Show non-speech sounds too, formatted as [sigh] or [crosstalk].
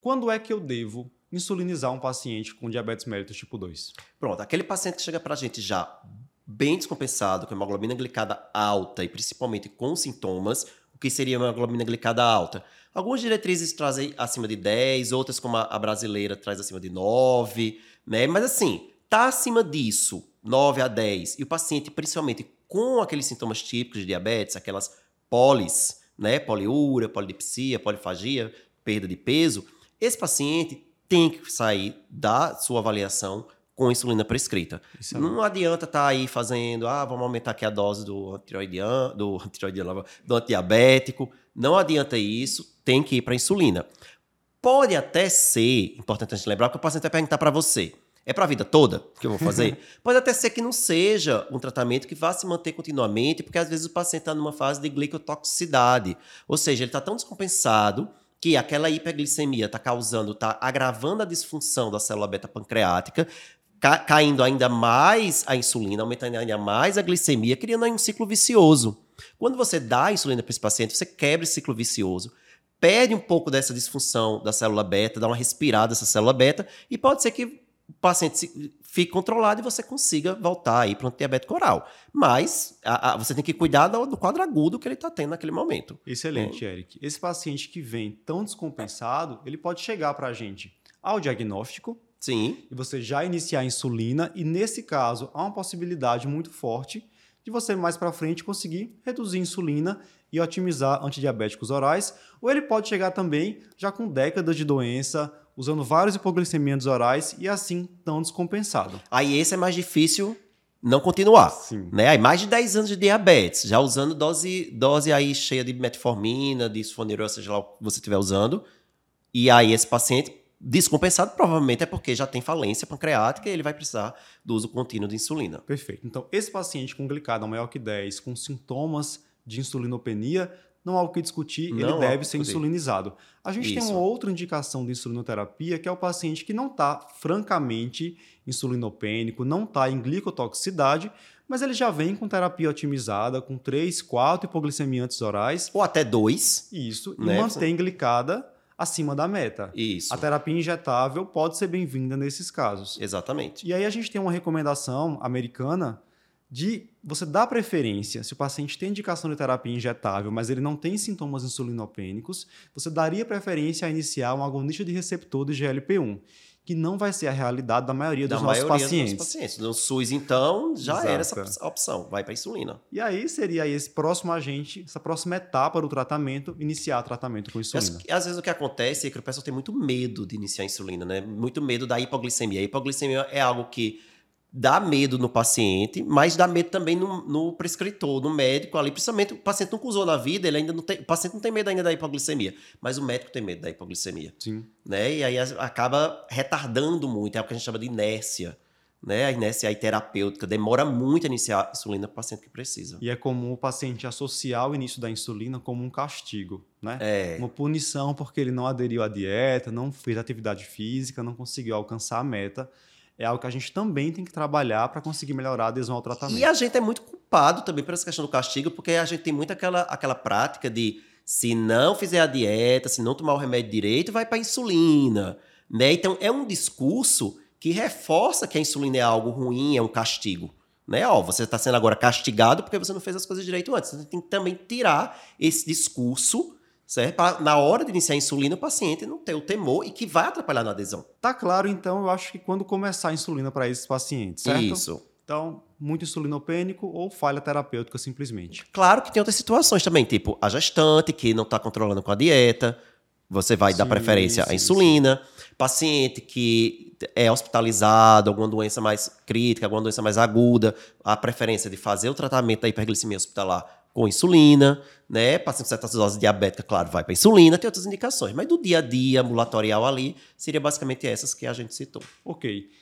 Quando é que eu devo insulinizar um paciente com diabetes mellitus tipo 2? Pronto, aquele paciente que chega para a gente já bem descompensado, com hemoglobina glicada alta e principalmente com sintomas, o que seria uma hemoglobina glicada alta? Algumas diretrizes trazem acima de 10, outras, como a brasileira, traz acima de 9, né? Mas assim, tá acima disso, 9 a 10, e o paciente, principalmente com aqueles sintomas típicos de diabetes, aquelas polis, né? Poliúria, polidipsia, polifagia, perda de peso, esse paciente tem que sair da sua avaliação com insulina prescrita. Isso é não adianta estar tá aí fazendo, ah, vamos aumentar aqui a dose do antiroidiano, do antiroidiano, do antidiabético. Não adianta isso, tem que ir para insulina. Pode até ser, importante a gente lembrar, que o paciente vai perguntar para você, é para a vida toda que eu vou fazer? [laughs] Pode até ser que não seja um tratamento que vá se manter continuamente, porque às vezes o paciente está numa fase de glicotoxicidade. Ou seja, ele está tão descompensado que aquela hiperglicemia está causando, está agravando a disfunção da célula beta pancreática, ca caindo ainda mais a insulina, aumentando ainda mais a glicemia, criando aí um ciclo vicioso. Quando você dá a insulina para esse paciente, você quebra esse ciclo vicioso, perde um pouco dessa disfunção da célula beta, dá uma respirada dessa célula beta, e pode ser que o paciente fique controlado e você consiga voltar aí para um diabetes oral. Mas a, a, você tem que cuidar do, do quadro agudo que ele está tendo naquele momento. Excelente, é. Eric. Esse paciente que vem tão descompensado, ele pode chegar para a gente ao diagnóstico, Sim. E você já iniciar a insulina, e nesse caso há uma possibilidade muito forte de você mais para frente conseguir reduzir a insulina e otimizar antidiabéticos orais, ou ele pode chegar também já com décadas de doença, usando vários hipoglicemiantes orais e assim tão descompensado. Aí esse é mais difícil não continuar, Sim. né? Aí mais de 10 anos de diabetes, já usando dose, dose aí cheia de metformina, de sulfonilurea, seja lá o que você estiver usando, e aí esse paciente Descompensado provavelmente é porque já tem falência pancreática e ele vai precisar do uso contínuo de insulina. Perfeito. Então, esse paciente com glicada maior que 10, com sintomas de insulinopenia, não há o que discutir, não ele deve ser insulinizado. A gente Isso. tem uma outra indicação de insulinoterapia, que é o paciente que não está francamente insulinopênico, não está em glicotoxicidade, mas ele já vem com terapia otimizada, com 3, 4 hipoglicemiantes orais. Ou até 2. Isso, né? e mantém glicada acima da meta. Isso. A terapia injetável pode ser bem-vinda nesses casos. Exatamente. E aí a gente tem uma recomendação americana de você dar preferência, se o paciente tem indicação de terapia injetável, mas ele não tem sintomas insulinopênicos, você daria preferência a iniciar um agonista de receptor de GLP-1 que não vai ser a realidade da maioria da dos nossos maioria pacientes. Dos pacientes. No SUS, então, já Exato. era essa opção, vai para insulina. E aí seria esse próximo agente, essa próxima etapa do tratamento, iniciar tratamento com insulina. Às, às vezes o que acontece é que o pessoal tem muito medo de iniciar a insulina, né? Muito medo da hipoglicemia. A hipoglicemia é algo que dá medo no paciente, mas dá medo também no, no, prescritor, no médico ali, principalmente o paciente nunca usou na vida, ele ainda não tem, o paciente não tem medo ainda da hipoglicemia, mas o médico tem medo da hipoglicemia. Sim. Né? E aí acaba retardando muito, é o que a gente chama de inércia. Né? A inércia aí terapêutica demora muito a iniciar a insulina para o paciente que precisa. E é comum o paciente associar o início da insulina como um castigo, né? É. Uma punição porque ele não aderiu à dieta, não fez atividade física, não conseguiu alcançar a meta é algo que a gente também tem que trabalhar para conseguir melhorar adesão ao tratamento. E a gente é muito culpado também por essa questão do castigo, porque a gente tem muito aquela, aquela prática de se não fizer a dieta, se não tomar o remédio direito, vai para insulina. Né? Então é um discurso que reforça que a insulina é algo ruim, é um castigo. Né? Ó, você está sendo agora castigado porque você não fez as coisas direito antes. Você tem que também tirar esse discurso certo? Pra, na hora de iniciar a insulina, o paciente não ter o temor e que vai atrapalhar na adesão. Tá claro, então, eu acho que quando começar a insulina para esses pacientes, certo? Isso. Então, muito insulinopênico ou falha terapêutica simplesmente. Claro que tem outras situações também, tipo a gestante que não está controlando com a dieta, você vai sim, dar preferência sim, à insulina. Sim. Paciente que é hospitalizado, alguma doença mais crítica, alguma doença mais aguda, a preferência de fazer o tratamento da hiperglicemia hospitalar com insulina, né? Paciente com cetose diabética, claro, vai para insulina, tem outras indicações, mas do dia a dia ambulatorial ali, seria basicamente essas que a gente citou. Ok.